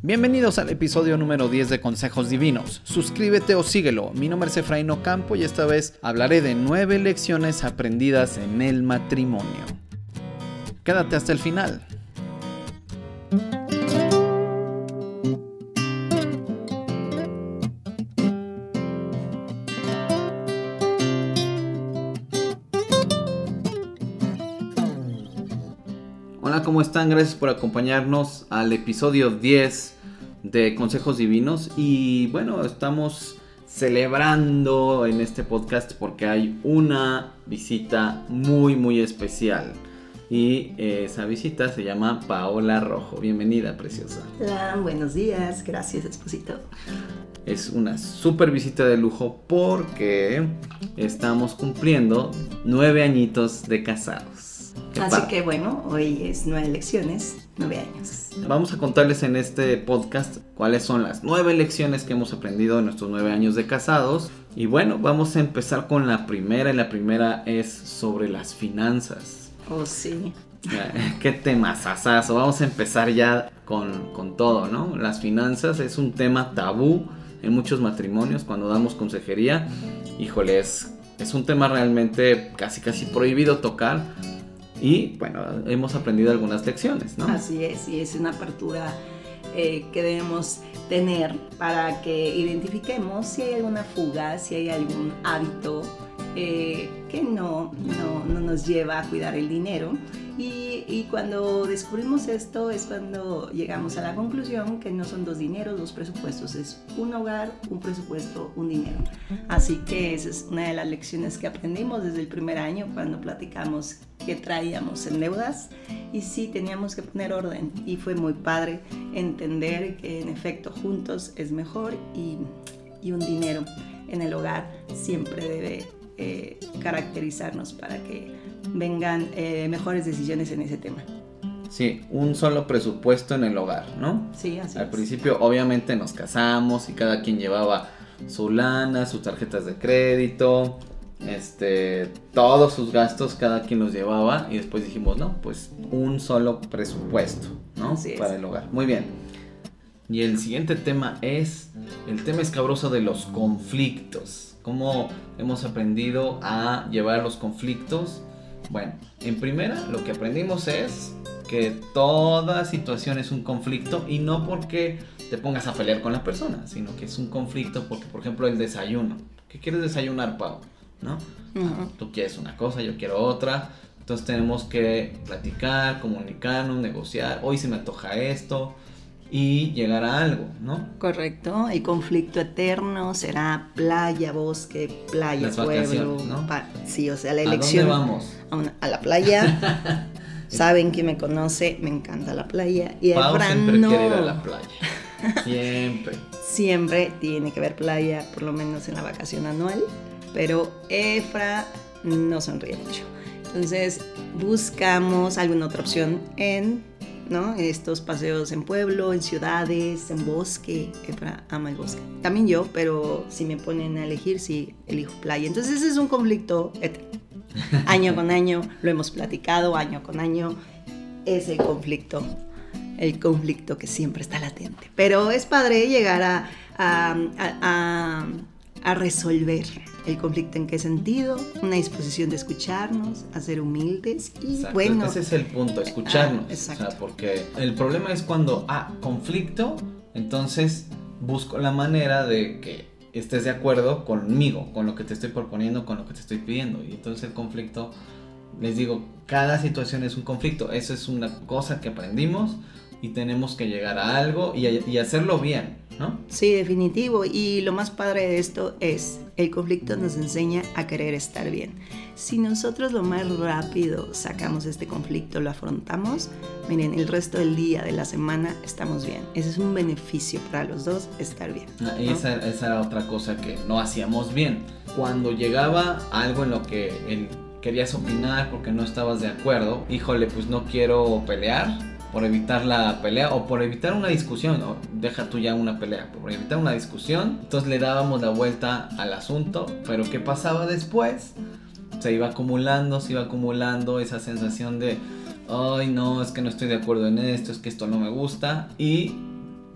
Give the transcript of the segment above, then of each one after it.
Bienvenidos al episodio número 10 de Consejos Divinos. Suscríbete o síguelo. Mi nombre es Efraín Ocampo y esta vez hablaré de 9 lecciones aprendidas en el matrimonio. Quédate hasta el final. Hola, ¿cómo están? Gracias por acompañarnos al episodio 10 de Consejos Divinos y bueno, estamos celebrando en este podcast porque hay una visita muy muy especial y eh, esa visita se llama Paola Rojo. Bienvenida, preciosa. Hola, buenos días, gracias, esposito. Es una super visita de lujo porque estamos cumpliendo nueve añitos de casados. Así que bueno, hoy es nueve lecciones, nueve años. Vamos a contarles en este podcast cuáles son las nueve lecciones que hemos aprendido en nuestros nueve años de casados. Y bueno, vamos a empezar con la primera y la primera es sobre las finanzas. Oh, sí. Qué tema sasazo. Vamos a empezar ya con, con todo, ¿no? Las finanzas es un tema tabú en muchos matrimonios cuando damos consejería. Híjoles, es un tema realmente casi casi prohibido tocar y bueno, hemos aprendido algunas lecciones, ¿no? Así es, y es una apertura eh, que debemos tener para que identifiquemos si hay alguna fuga, si hay algún hábito eh, que no, no, no, nos lleva a cuidar el dinero. Y, cuando descubrimos esto es cuando llegamos a la conclusión que no son dos dineros, dos presupuestos, es un hogar, un presupuesto, un dinero. Así que esa es una de las lecciones que aprendimos desde el primer año cuando platicamos que traíamos en deudas y sí teníamos que poner orden y fue muy padre entender que en efecto juntos es mejor y, y un dinero en el hogar siempre debe eh, caracterizarnos para que vengan eh, mejores decisiones en ese tema. Sí, un solo presupuesto en el hogar, ¿no? Sí, así Al principio obviamente nos casamos y cada quien llevaba su lana, sus tarjetas de crédito, este, todos sus gastos cada quien los llevaba y después dijimos, no, pues un solo presupuesto, ¿no? Para el hogar. Muy bien. Y el siguiente tema es el tema escabroso de los conflictos. ¿Cómo hemos aprendido a llevar los conflictos? Bueno, en primera lo que aprendimos es que toda situación es un conflicto y no porque te pongas a pelear con la persona, sino que es un conflicto porque, por ejemplo, el desayuno. ¿Qué quieres desayunar, Pau? ¿no? Tú quieres una cosa, yo quiero otra. Entonces tenemos que platicar, comunicarnos, negociar. Hoy se me antoja esto y llegar a algo, ¿no? Correcto. El conflicto eterno será playa, bosque, playa, pueblo. ¿no? Sí, o sea, la elección. ¿A dónde vamos? A, la playa. Saben que me conoce, me encanta la playa. Y Pau siempre quiere ir a la playa. Siempre. siempre tiene que ver playa, por lo menos en la vacación anual pero Efra no sonríe mucho. Entonces buscamos alguna otra opción en ¿no? estos paseos en pueblo, en ciudades, en bosque. Efra ama el bosque. También yo, pero si me ponen a elegir, sí, elijo playa. Entonces ese es un conflicto Año con año lo hemos platicado, año con año. Es el conflicto, el conflicto que siempre está latente. Pero es padre llegar a, a, a, a resolver el conflicto en qué sentido, una disposición de escucharnos, a ser humildes y bueno. Ese es el punto, escucharnos. Ah, exacto. O sea, porque el problema es cuando, ah, conflicto, entonces busco la manera de que estés de acuerdo conmigo, con lo que te estoy proponiendo, con lo que te estoy pidiendo. Y entonces el conflicto, les digo, cada situación es un conflicto. Eso es una cosa que aprendimos y tenemos que llegar a algo y, y hacerlo bien, ¿no? Sí, definitivo. Y lo más padre de esto es, el conflicto nos enseña a querer estar bien. Si nosotros lo más rápido sacamos este conflicto, lo afrontamos, miren, el resto del día, de la semana, estamos bien. Ese es un beneficio para los dos, estar bien. Ah, esa, esa, era otra cosa que no hacíamos bien. Cuando llegaba algo en lo que querías opinar porque no estabas de acuerdo, híjole, pues no quiero pelear por evitar la pelea o por evitar una discusión, deja tú ya una pelea, por evitar una discusión, entonces le dábamos la vuelta al asunto, pero ¿qué pasaba después? Se iba acumulando, se iba acumulando esa sensación de, ay no, es que no estoy de acuerdo en esto, es que esto no me gusta, y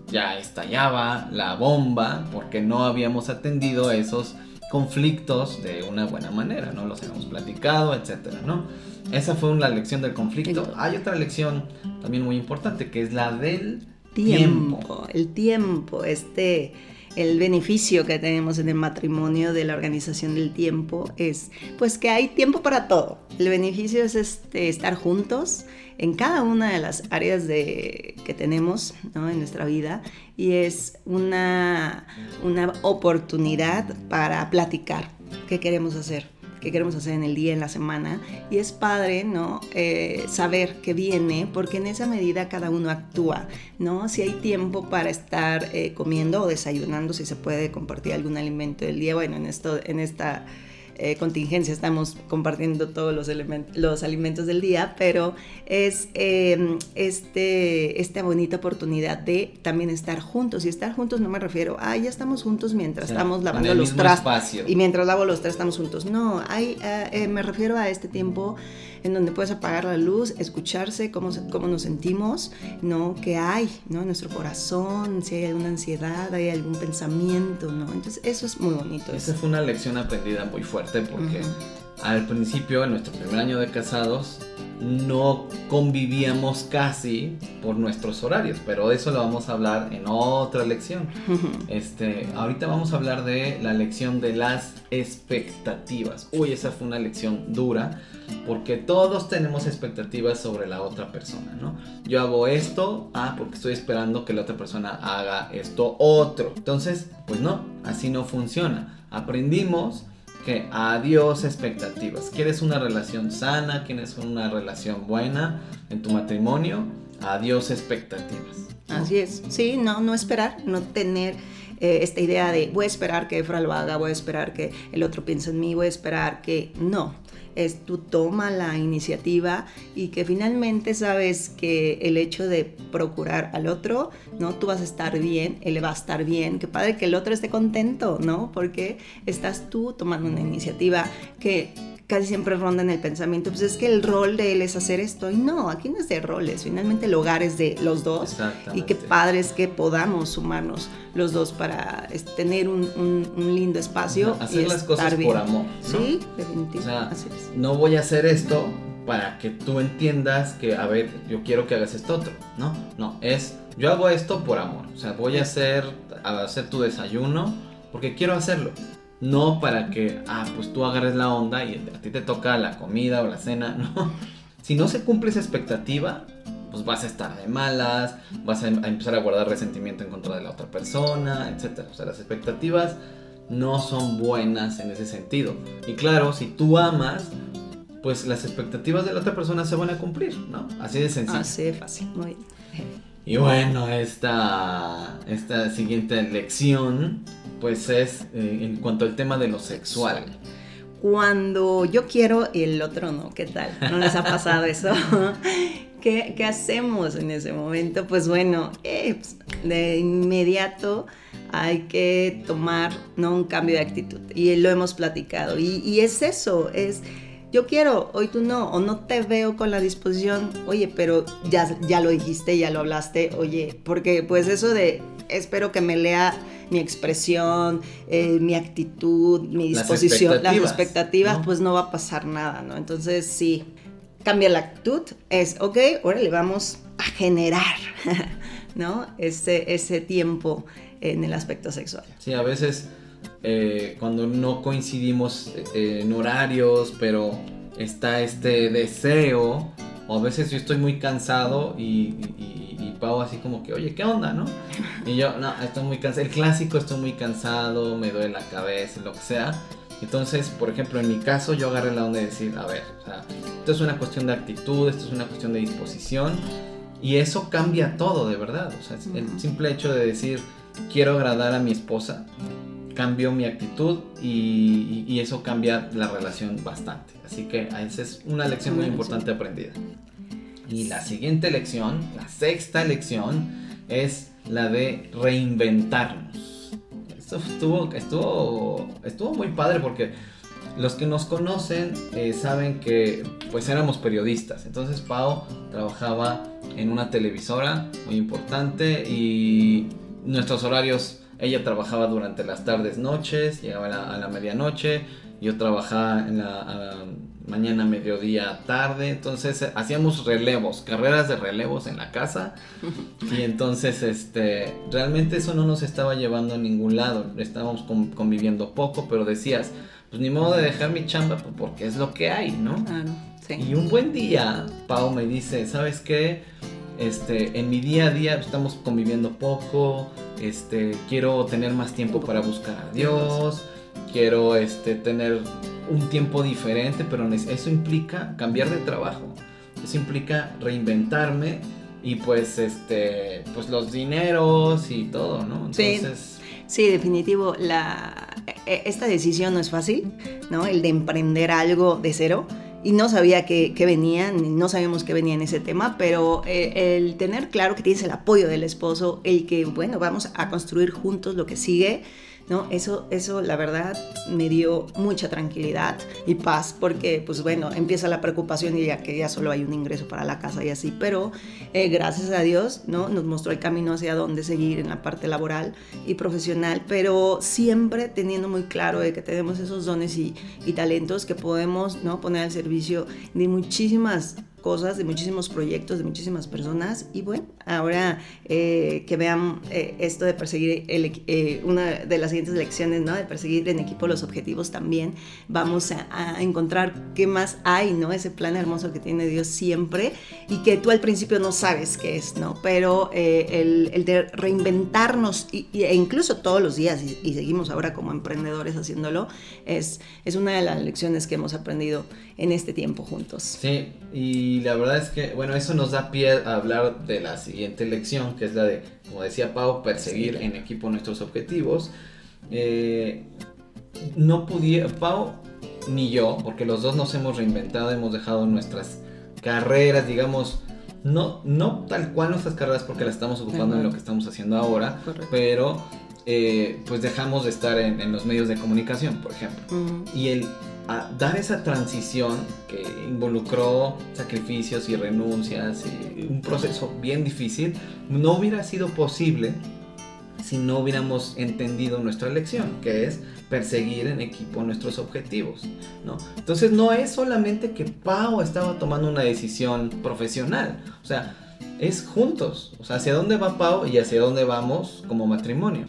ya estallaba la bomba porque no habíamos atendido esos conflictos de una buena manera, ¿no? Los hemos platicado, etcétera, ¿no? Esa fue una lección del conflicto. Hay otra lección también muy importante que es la del tiempo. tiempo. El tiempo, este el beneficio que tenemos en el matrimonio de la organización del tiempo es pues que hay tiempo para todo. El beneficio es este, estar juntos en cada una de las áreas de, que tenemos en nuestra vida y es una, una oportunidad para platicar qué queremos hacer que queremos hacer en el día, en la semana. Y es padre, ¿no? Eh, saber qué viene, porque en esa medida cada uno actúa, ¿no? Si hay tiempo para estar eh, comiendo o desayunando, si se puede compartir algún alimento del día, bueno, en, esto, en esta eh, contingencia estamos compartiendo todos los, los alimentos del día, pero es em, este, esta bonita oportunidad de también estar juntos. Y estar juntos no me refiero a, ya estamos juntos mientras estamos lavando los trastos. Y mientras lavo los trastos estamos juntos. No, hay, eh, eh, me refiero a este tiempo en donde puedes apagar la luz, escucharse cómo, cómo nos sentimos, ¿no? ¿Qué hay, ¿no? En nuestro corazón, si hay alguna ansiedad, hay algún pensamiento, ¿no? Entonces eso es muy bonito. Esa fue una lección aprendida muy fuerte porque al principio, en nuestro primer año de casados, no convivíamos casi por nuestros horarios, pero eso lo vamos a hablar en otra lección. Este, ahorita vamos a hablar de la lección de las expectativas. Uy, esa fue una lección dura porque todos tenemos expectativas sobre la otra persona, ¿no? Yo hago esto, ah, porque estoy esperando que la otra persona haga esto otro. Entonces, pues no, así no funciona. Aprendimos que adiós expectativas. ¿Quieres una relación sana? ¿Quieres una relación buena en tu matrimonio? Adiós expectativas. Así es. Sí, no, no esperar, no tener eh, esta idea de voy a esperar que Efra lo haga, voy a esperar que el otro piense en mí, voy a esperar que no es tú toma la iniciativa y que finalmente sabes que el hecho de procurar al otro, ¿no? Tú vas a estar bien, él va a estar bien, qué padre que el otro esté contento, ¿no? Porque estás tú tomando una iniciativa que casi siempre ronda en el pensamiento, pues es que el rol de él es hacer esto. Y no, aquí no es de roles, finalmente el hogar es de los dos. Y qué padre es que podamos sumarnos los dos para tener un, lindo espacio. Hacer las cosas por amor. Sí, definitivamente. no voy a hacer esto para que tú entiendas que, a ver, yo quiero que hagas esto otro. No, no, es, yo hago esto por amor. O sea, voy a hacer, a hacer tu desayuno porque quiero hacerlo. No para que, ah, pues tú agarres la onda y a ti te toca la comida o la cena, no. Si no se cumple esa expectativa, pues vas a estar de malas, vas a, empezar a guardar resentimiento en contra de la otra persona, etc. O sea, las expectativas no son buenas en ese sentido. Y claro, si tú amas, pues las expectativas de la otra persona se van a cumplir, ¿no? Así de sencillo. Así de fácil, muy bien. Y bueno, esta, esta siguiente lección pues es eh, en cuanto al tema de lo sexual. Cuando yo quiero el otro no, ¿qué tal? ¿No les ha pasado eso? ¿Qué, hacemos en ese momento? Pues bueno, eh, pues, de inmediato hay que tomar ¿no? un cambio de actitud y lo hemos platicado. Y, y es eso, es yo quiero, hoy tú no, o no te veo con la disposición, oye, pero ya, ya lo dijiste, ya lo hablaste, oye, porque pues eso de espero que me lea mi expresión, eh, mi actitud, mi disposición, las expectativas, pues no va a pasar nada, ¿no? Entonces sí, cambia la actitud, es, ok, ahora le vamos a generar, ¿no? Ese, ese tiempo en el aspecto sexual. Sí, a veces eh, cuando no coincidimos eh, en horarios, pero está este deseo, o a veces yo estoy muy cansado y, y, Pau así como que, oye, ¿qué onda, no? Y yo, no, estoy muy cansado, el clásico estoy muy cansado, me duele la cabeza, lo que sea. Entonces, por ejemplo, en mi caso yo agarré la onda de decir, a ver, o sea, esto es una cuestión de actitud, esto es una cuestión de disposición, y eso cambia todo, de verdad. O sea, el simple hecho de decir, quiero agradar a mi esposa, cambió mi actitud y, eso cambia la relación bastante. Así que esa es una lección muy importante aprendida. Y la siguiente lección, la sexta lección, es la de reinventarnos. Esto estuvo, estuvo, estuvo muy padre porque los que nos conocen eh, saben que pues éramos periodistas. Entonces Pau trabajaba en una televisora muy importante y nuestros horarios, ella trabajaba durante las tardes, noches, llegaba a la, medianoche, yo trabajaba en la, mañana, mediodía, tarde, entonces eh, hacíamos relevos, carreras de relevos en la casa y entonces este realmente eso no nos estaba llevando a ningún lado, estábamos conviviendo poco, pero decías, pues ni modo de dejar mi chamba pues, porque es lo que hay, ¿no? Claro, sí. Y un buen día, Pau me dice, ¿sabes qué? Este, en mi día a día estamos conviviendo poco, este, quiero tener más tiempo para buscar a Dios, quiero este, tener un tiempo diferente, pero eso implica cambiar de trabajo, eso implica reinventarme y pues este pues los dineros y todo, ¿no? Entonces Sí, definitivo. La, e, esta decisión no es fácil, ¿no? El de emprender algo de cero. Y no sabía que, que venía, no sabemos qué venía en ese tema, pero eh, el tener claro que tienes el apoyo del esposo, el que, bueno, vamos a construir juntos lo que sigue, ¿no? Eso, eso la verdad me dio mucha tranquilidad y paz porque pues bueno, empieza la preocupación y ya que ya solo hay un ingreso para la casa y así, pero eh, gracias a Dios, ¿no? Nos mostró el camino hacia dónde seguir en la parte laboral y profesional, pero siempre teniendo muy claro de que tenemos esos dones y, y talentos que podemos, ¿no? Poner al servicio de muchísimas cosas, de muchísimos proyectos, de muchísimas personas. Y bueno, ahora eh, que vean eh, esto de perseguir eh, una de las siguientes lecciones, ¿no? De perseguir en equipo los objetivos también, vamos a, encontrar qué más hay, ¿no? Ese plan hermoso que tiene Dios siempre y que tú al principio no sabes qué es, ¿no? Pero el, de reinventarnos e incluso todos los días, y, y, seguimos ahora como emprendedores haciéndolo, es, es una de las lecciones que hemos aprendido en este tiempo juntos. Sí, y la verdad es que, bueno, eso nos da pie a hablar de la siguiente lección, que es la de, como decía Pau, perseguir en equipo nuestros objetivos. Eh, no pudiera, Pau ni yo, porque los dos nos hemos reinventado, hemos dejado nuestras carreras, digamos, no, no tal cual nuestras carreras porque las estamos ocupando en lo que estamos haciendo ahora, pero eh, pues dejamos de estar en, los medios de comunicación, por ejemplo. Y el dar esa transición que involucró sacrificios y renuncias y un proceso bien difícil, no hubiera sido posible si no hubiéramos entendido nuestra lección, que es perseguir en equipo nuestros objetivos, ¿no? Entonces no es solamente que Pau estaba tomando una decisión profesional, o sea, es juntos, o sea, hacia dónde va Pau y hacia dónde vamos como matrimonio.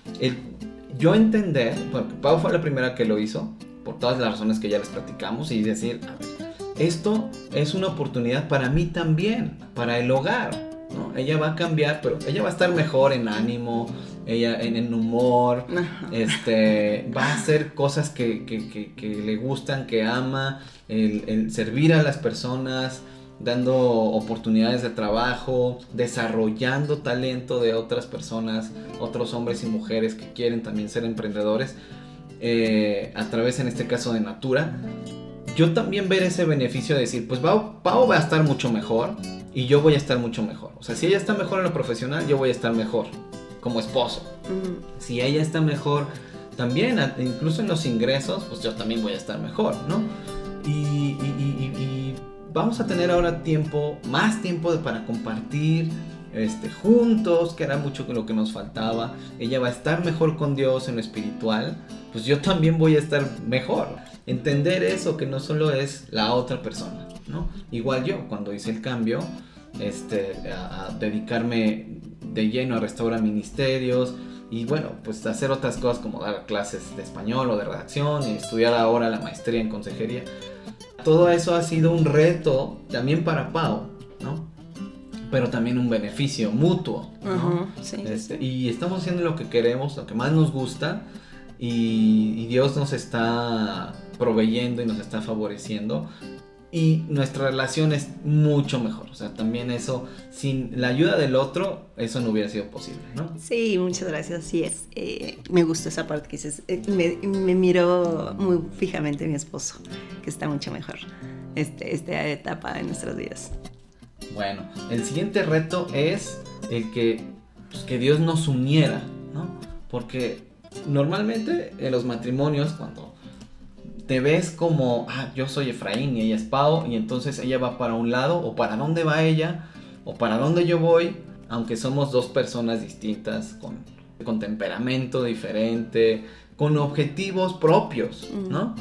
Yo entender, porque Pau fue la primera que lo hizo, por todas las razones que ya les platicamos y decir, a ver, esto es una oportunidad para mí también, para el hogar. ¿no? Ella va a cambiar, pero ella va a estar mejor en ánimo, ella en, humor, este, va a hacer cosas que, que, que, le gustan, que ama, el, el, servir a las personas, dando oportunidades de trabajo, desarrollando talento de otras personas, otros hombres y mujeres que quieren también ser emprendedores. Eh, a través en este caso de Natura, yo también ver ese beneficio de decir, pues Pau, va a estar mucho mejor y yo voy a estar mucho mejor. O sea, si ella está mejor en lo profesional, yo voy a estar mejor como esposo. Si ella está mejor también, incluso en los ingresos, pues yo también voy a estar mejor, ¿no? Y, vamos a tener ahora tiempo, más tiempo para compartir, este, juntos, que era mucho lo que nos faltaba. Ella va a estar mejor con Dios en lo espiritual, pues yo también voy a estar mejor. Entender eso, que no solo es la otra persona, ¿no? Igual yo, cuando hice el cambio, este, a, dedicarme de lleno a restaurar ministerios y bueno, pues hacer otras cosas como dar clases de español o de redacción y estudiar ahora la maestría en consejería. Todo eso ha sido un reto también para Pau. Pero también un beneficio mutuo. Este, y estamos haciendo lo que queremos, lo que más nos gusta, y, Dios nos está proveyendo y nos está favoreciendo. Y nuestra relación es mucho mejor. O sea, también eso, sin la ayuda del otro, eso no hubiera sido posible, ¿no? Sí, muchas gracias. Sí, es. Eh, me gustó esa parte que dices. Eh, me, me miró muy fijamente mi esposo, que está mucho mejor este, esta etapa de nuestros días. Bueno, el siguiente reto es el que, pues, que Dios nos uniera, ¿no? Porque normalmente en los matrimonios, cuando te ves como, ah, yo soy Efraín y ella es Pau, y entonces ella va para un lado, o para dónde va ella, o para dónde yo voy, aunque somos dos personas distintas, con, con temperamento diferente, con objetivos propios, ¿no?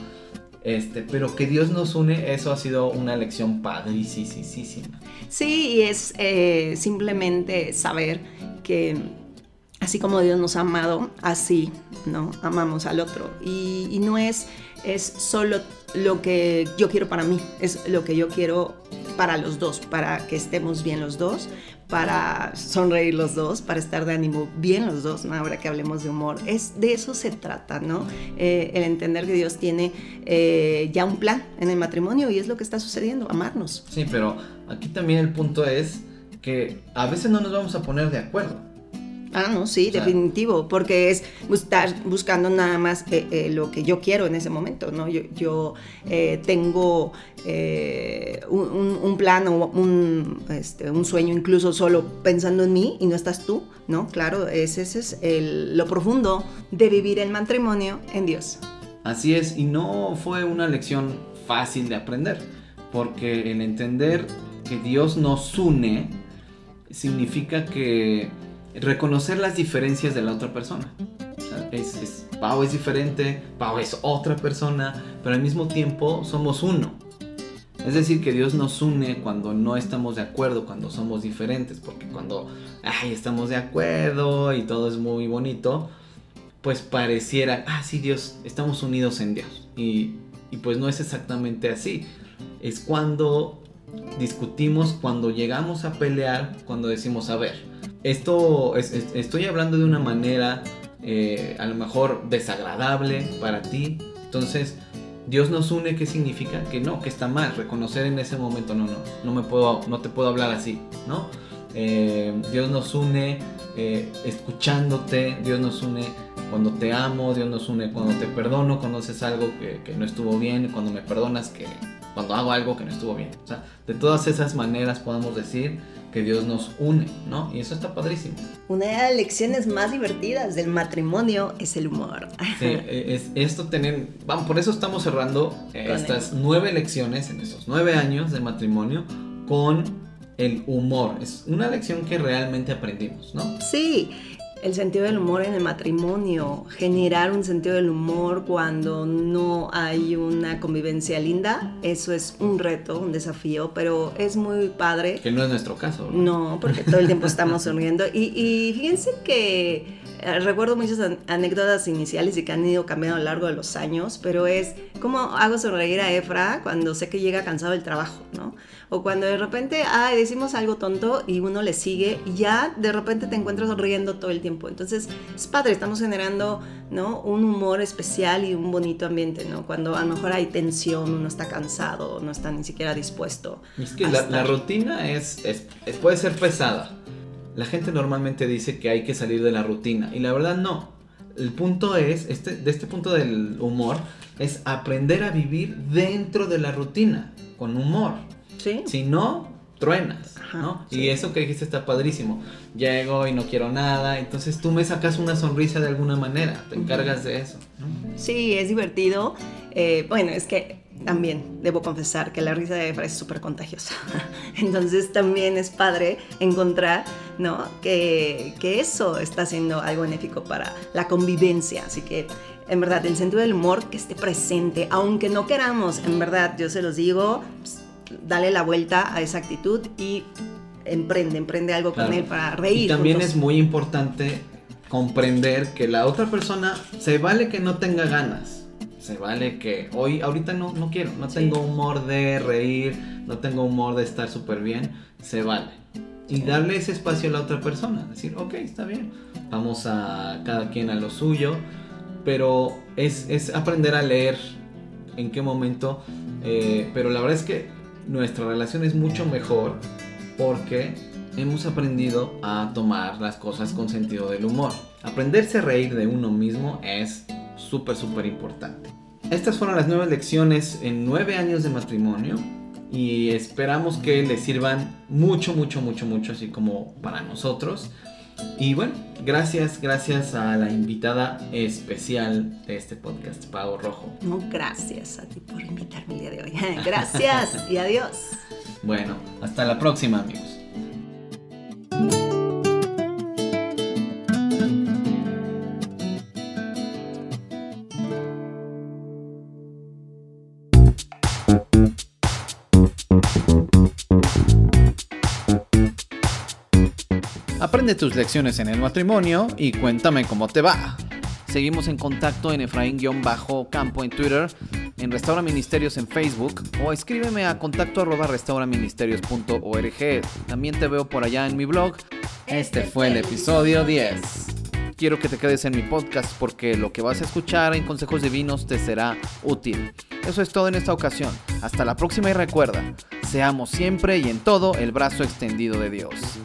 Este, pero que Dios nos une, eso ha sido una lección padricísima. Sí, y es eh, simplemente saber que así como Dios nos ha amado, así, ¿no? Amamos al otro. Y, y no es, es solo lo que yo quiero para mí, es lo que yo quiero para los dos, para que estemos bien los dos, para sonreír los dos, para estar de ánimo bien los dos, ¿no? ahora que hablemos de humor. Es, de eso se trata, ¿no? Eh, el entender que Dios tiene eh, ya un plan en el matrimonio y es lo que está sucediendo, amarnos. Sí, pero aquí también el punto es que a veces no nos vamos a poner de acuerdo. Ah, no, sí, definitivo, porque es estar buscando nada más eh, eh, lo que yo quiero en ese momento, ¿no? Yo, yo eh, tengo un, un, plan o un, este, un, sueño incluso solo pensando en mí y no estás tú, ¿no? Claro, ese, ese es el, lo profundo de vivir el matrimonio en Dios. Así es, y no fue una lección fácil de aprender, porque el entender que Dios nos une significa que reconocer las diferencias de la otra persona. es, Pau es diferente, Pau es otra persona, pero al mismo tiempo somos uno. Es decir, que Dios nos une cuando no estamos de acuerdo, cuando somos diferentes, porque cuando ay, estamos de acuerdo y todo es muy bonito, pues pareciera, ah, sí, Dios, estamos unidos en Dios. Y, y pues no es exactamente así. Es cuando discutimos, cuando llegamos a pelear, cuando decimos, a ver, esto estoy hablando de una manera eh, a lo mejor desagradable para ti. Entonces, Dios nos une, ¿qué significa? Que no, que está mal. Reconocer en ese momento, no, no, no me puedo, no te puedo hablar así, ¿no? Eh, Dios nos une eh, escuchándote, Dios nos une cuando te amo, Dios nos une cuando te perdono, cuando haces algo que no estuvo bien, cuando me perdonas que cuando hago algo que no estuvo bien. O sea, de todas esas maneras podemos decir que Dios nos une, ¿no? Y eso está padrísimo. Una de las lecciones más divertidas del matrimonio es el humor. Sí, e, es esto tener, vamos, por eso estamos cerrando estas nueve lecciones en estos nueve años de matrimonio con el humor. Es una lección que realmente aprendimos, ¿no? Sí, el sentido del humor en el matrimonio, generar un sentido del humor cuando no hay una convivencia linda, eso es un reto, un desafío, pero es muy padre. Que no es nuestro caso. No, porque todo el tiempo estamos sonriendo. Y, y fíjense que recuerdo muchas anécdotas iniciales y que han ido cambiando a lo largo de los años, pero es cómo hago sonreír a Efra cuando sé que llega cansado del trabajo, ¿no? O cuando de repente, ay, decimos algo tonto y uno le sigue y ya de repente te encuentras sonriendo todo el tiempo. Entonces, es padre, estamos generando, ¿no? Un humor especial y un bonito ambiente, ¿no? Cuando a lo mejor hay tensión, uno está cansado, no está ni siquiera dispuesto. Es que la, rutina es, puede ser pesada la gente normalmente dice que hay que salir de la rutina y la verdad no. El punto es, este, de este punto del humor, es aprender a vivir dentro de la rutina, con humor. ¿Sí? Si no, truenas, ¿no? Y eso que dijiste está padrísimo. Llego y no quiero nada, entonces tú me sacas una sonrisa de alguna manera, te encargas de eso. Sí, es divertido. Eh, bueno, es que también debo confesar que la risa de Efra es súper contagiosa. Entonces también es padre encontrar ¿no? que, que, eso está siendo algo benéfico para la convivencia. Así que en verdad el sentido del humor que esté presente, aunque no queramos, en verdad yo se los digo, pues, dale la vuelta a esa actitud y emprende, emprende algo con él para reír. Y también es muy importante comprender que la otra persona se vale que no tenga ganas se vale que hoy, ahorita no, no quiero, no tengo humor de reír, no tengo humor de estar súper bien, se vale. Y darle ese espacio a la otra persona, decir, ok, está bien, vamos a cada quien a lo suyo, pero es, es aprender a leer en qué momento, eh, pero la verdad es que nuestra relación es mucho mejor porque hemos aprendido a tomar las cosas con sentido del humor. Aprenderse a reír de uno mismo es súper, súper importante. Estas fueron las nueve lecciones en nueve años de matrimonio. y esperamos que les sirvan mucho, mucho, mucho, mucho, así como para nosotros. Y bueno, gracias, gracias a la invitada especial de este podcast, Pau Rojo. No, gracias a ti por invitarme el día de hoy. Gracias y adiós. Bueno, hasta la próxima, amigos. Aprende tus lecciones en el matrimonio y cuéntame cómo te va. Seguimos en contacto en Efraín-Campo en Twitter, en Restaura Ministerios en Facebook o escríbeme a contacto arroba restauraministerios.org. También te veo por allá en mi blog. Este fue el episodio 10. Quiero que te quedes en mi podcast porque lo que vas a escuchar en Consejos Divinos te será útil. Eso es todo en esta ocasión. Hasta la próxima y recuerda, seamos siempre y en todo el brazo extendido de Dios.